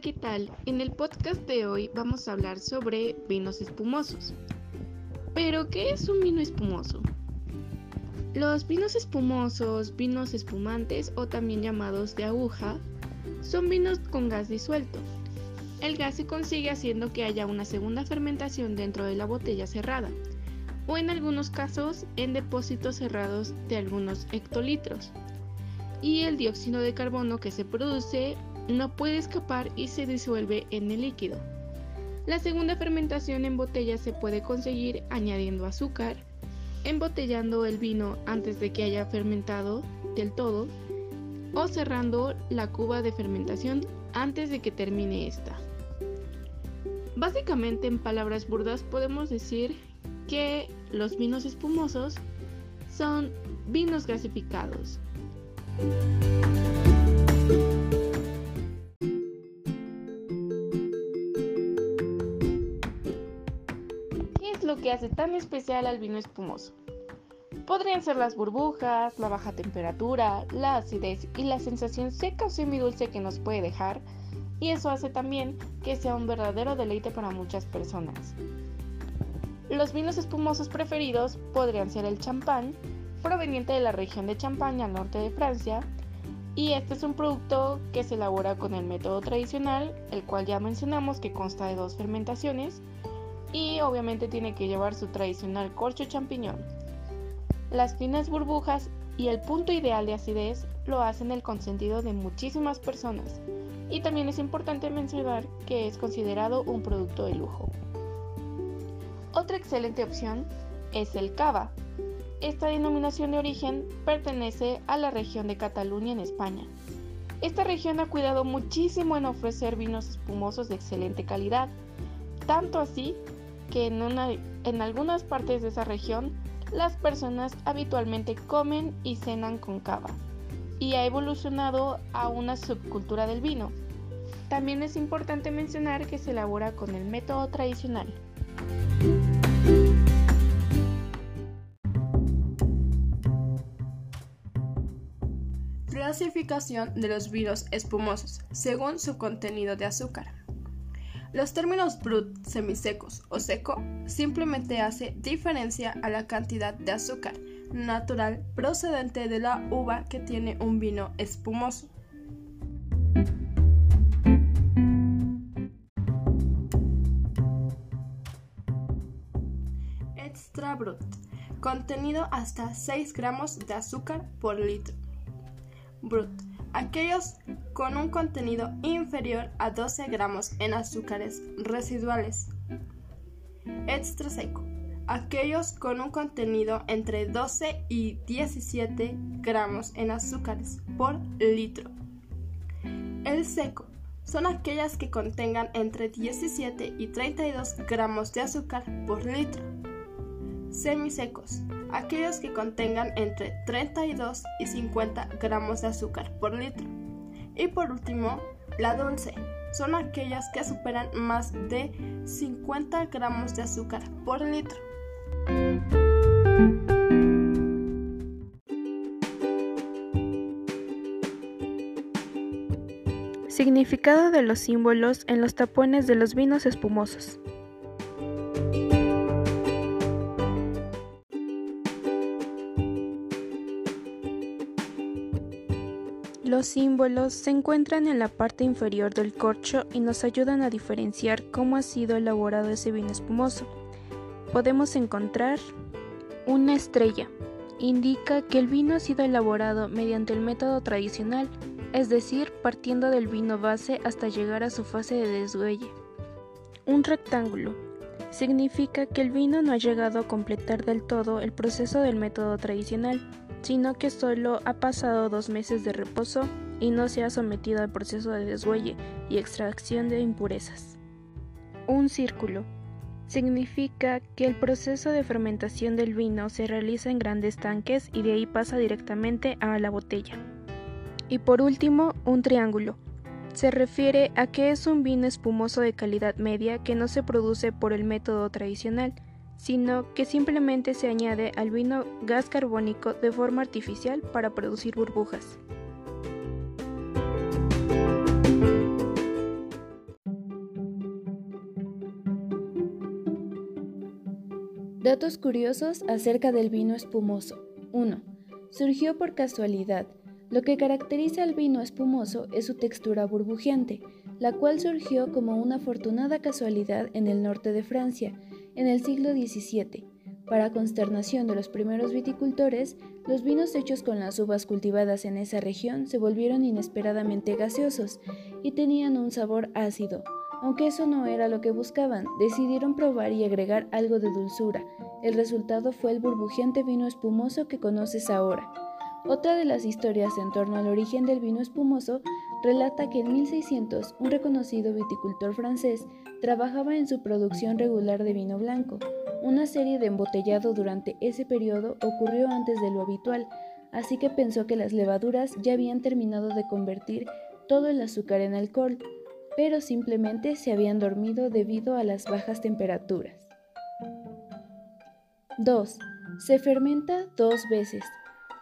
¿qué tal? En el podcast de hoy vamos a hablar sobre vinos espumosos. Pero, ¿qué es un vino espumoso? Los vinos espumosos, vinos espumantes o también llamados de aguja, son vinos con gas disuelto. El gas se consigue haciendo que haya una segunda fermentación dentro de la botella cerrada, o en algunos casos en depósitos cerrados de algunos hectolitros. Y el dióxido de carbono que se produce no puede escapar y se disuelve en el líquido. La segunda fermentación en botella se puede conseguir añadiendo azúcar, embotellando el vino antes de que haya fermentado del todo o cerrando la cuba de fermentación antes de que termine esta. Básicamente en palabras burdas podemos decir que los vinos espumosos son vinos gasificados. Hace tan especial al vino espumoso? Podrían ser las burbujas, la baja temperatura, la acidez y la sensación seca o semidulce que nos puede dejar, y eso hace también que sea un verdadero deleite para muchas personas. Los vinos espumosos preferidos podrían ser el champán, proveniente de la región de Champaña al norte de Francia, y este es un producto que se elabora con el método tradicional, el cual ya mencionamos que consta de dos fermentaciones, y obviamente tiene que llevar su tradicional corcho champiñón. Las finas burbujas y el punto ideal de acidez lo hacen el consentido de muchísimas personas, y también es importante mencionar que es considerado un producto de lujo. Otra excelente opción es el cava. Esta denominación de origen pertenece a la región de Cataluña en España. Esta región ha cuidado muchísimo en ofrecer vinos espumosos de excelente calidad, tanto así que en, algunas partes de esa región las personas habitualmente comen y cenan con cava y ha evolucionado a una subcultura del vino. También es importante mencionar que se elabora con el método tradicional. Clasificación de los vinos espumosos según su contenido de azúcar. Los términos brut, semisecos o seco simplemente hace diferencia a la cantidad de azúcar natural procedente de la uva que tiene un vino espumoso. Extra Brut. Contenido hasta 6 gramos de azúcar por litro. Brut. Aquellos con un contenido inferior a 12 gramos en azúcares residuales. Extra seco. Aquellos con un contenido entre 12 y 17 gramos en azúcares por litro. El seco son aquellas que contengan entre 17 y 32 gramos de azúcar por litro semisecos, aquellos que contengan entre 32 y 50 gramos de azúcar por litro. Y por último, la dulce, son aquellas que superan más de 50 gramos de azúcar por litro. Significado de los símbolos en los tapones de los vinos espumosos. Los símbolos se encuentran en la parte inferior del corcho y nos ayudan a diferenciar cómo ha sido elaborado ese vino espumoso. Podemos encontrar una estrella. Indica que el vino ha sido elaborado mediante el método tradicional, es decir, partiendo del vino base hasta llegar a su fase de deshuelle. Un rectángulo. Significa que el vino no ha llegado a completar del todo el proceso del método tradicional sino que solo ha pasado dos meses de reposo y no se ha sometido al proceso de deshuelle y extracción de impurezas. Un círculo significa que el proceso de fermentación del vino se realiza en grandes tanques y de ahí pasa directamente a la botella. Y por último, un triángulo se refiere a que es un vino espumoso de calidad media que no se produce por el método tradicional, sino que simplemente se añade al vino gas carbónico de forma artificial para producir burbujas. Datos curiosos acerca del vino espumoso. 1. Surgió por casualidad lo que caracteriza al vino espumoso es su textura burbujeante, la cual surgió como una afortunada casualidad en el norte de Francia, en el siglo XVII. Para consternación de los primeros viticultores, los vinos hechos con las uvas cultivadas en esa región se volvieron inesperadamente gaseosos y tenían un sabor ácido. Aunque eso no era lo que buscaban, decidieron probar y agregar algo de dulzura. El resultado fue el burbujeante vino espumoso que conoces ahora. Otra de las historias en torno al origen del vino espumoso relata que en 1600 un reconocido viticultor francés trabajaba en su producción regular de vino blanco. Una serie de embotellado durante ese periodo ocurrió antes de lo habitual, así que pensó que las levaduras ya habían terminado de convertir todo el azúcar en alcohol, pero simplemente se habían dormido debido a las bajas temperaturas. 2. Se fermenta dos veces.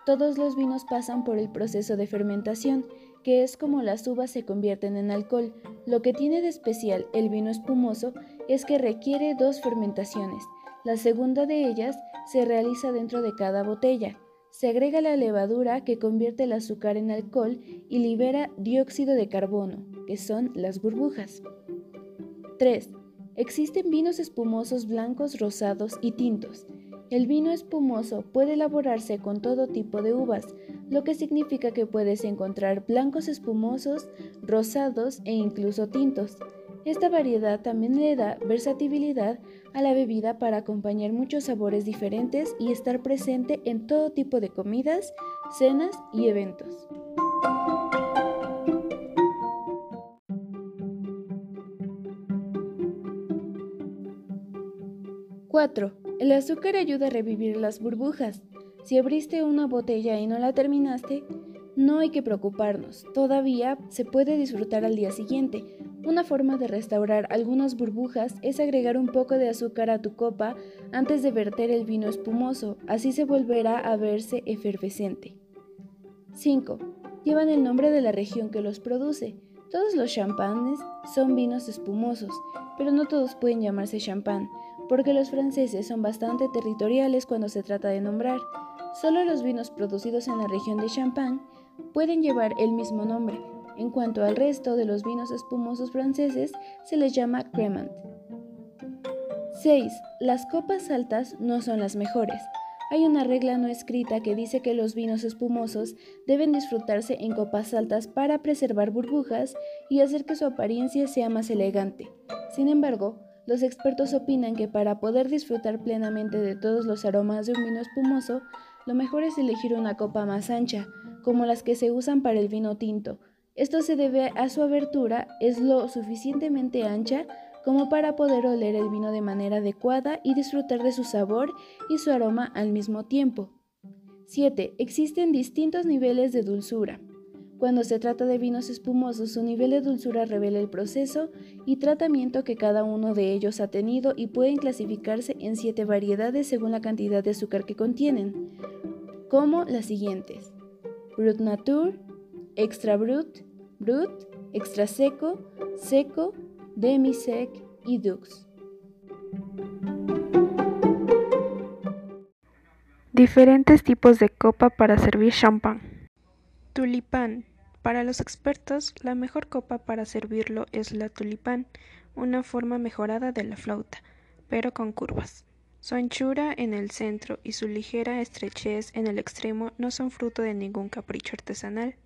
Todos los vinos pasan por el proceso de fermentación, que es como las uvas se convierten en alcohol. Lo que tiene de especial el vino espumoso es que requiere dos fermentaciones. La segunda de ellas se realiza dentro de cada botella. Se agrega la levadura que convierte el azúcar en alcohol y libera dióxido de carbono, que son las burbujas. 3. Existen vinos espumosos blancos, rosados y tintos. El vino espumoso puede elaborarse con todo tipo de uvas, lo que significa que puedes encontrar blancos espumosos, rosados e incluso tintos. Esta variedad también le da versatilidad a la bebida para acompañar muchos sabores diferentes y estar presente en todo tipo de comidas, cenas y eventos. 4. El azúcar ayuda a revivir las burbujas. Si abriste una botella y no la terminaste, no hay que preocuparnos, todavía se puede disfrutar al día siguiente. Una forma de restaurar algunas burbujas es agregar un poco de azúcar a tu copa antes de verter el vino espumoso, así se volverá a verse efervescente. 5. Llevan el nombre de la región que los produce. Todos los champanes son vinos espumosos, pero no todos pueden llamarse champán porque los franceses son bastante territoriales cuando se trata de nombrar. Solo los vinos producidos en la región de Champagne pueden llevar el mismo nombre. En cuanto al resto de los vinos espumosos franceses, se les llama Cremant. 6. Las copas altas no son las mejores. Hay una regla no escrita que dice que los vinos espumosos deben disfrutarse en copas altas para preservar burbujas y hacer que su apariencia sea más elegante. Sin embargo, los expertos opinan que para poder disfrutar plenamente de todos los aromas de un vino espumoso, lo mejor es elegir una copa más ancha, como las que se usan para el vino tinto. Esto se debe a su abertura, es lo suficientemente ancha como para poder oler el vino de manera adecuada y disfrutar de su sabor y su aroma al mismo tiempo. 7. Existen distintos niveles de dulzura. Cuando se trata de vinos espumosos, su nivel de dulzura revela el proceso y tratamiento que cada uno de ellos ha tenido y pueden clasificarse en siete variedades según la cantidad de azúcar que contienen, como las siguientes: Brut Nature, Extra Brut, Brut, Extra Seco, Seco, Demi Sec y Dux. Diferentes tipos de copa para servir champán. Tulipán, para los expertos, la mejor copa para servirlo es la tulipán, una forma mejorada de la flauta, pero con curvas. Su anchura en el centro y su ligera estrechez en el extremo no son fruto de ningún capricho artesanal.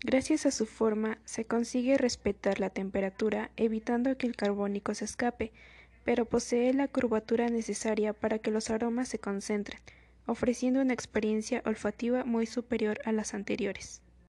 Gracias a su forma se consigue respetar la temperatura evitando que el carbónico se escape, pero posee la curvatura necesaria para que los aromas se concentren, ofreciendo una experiencia olfativa muy superior a las anteriores.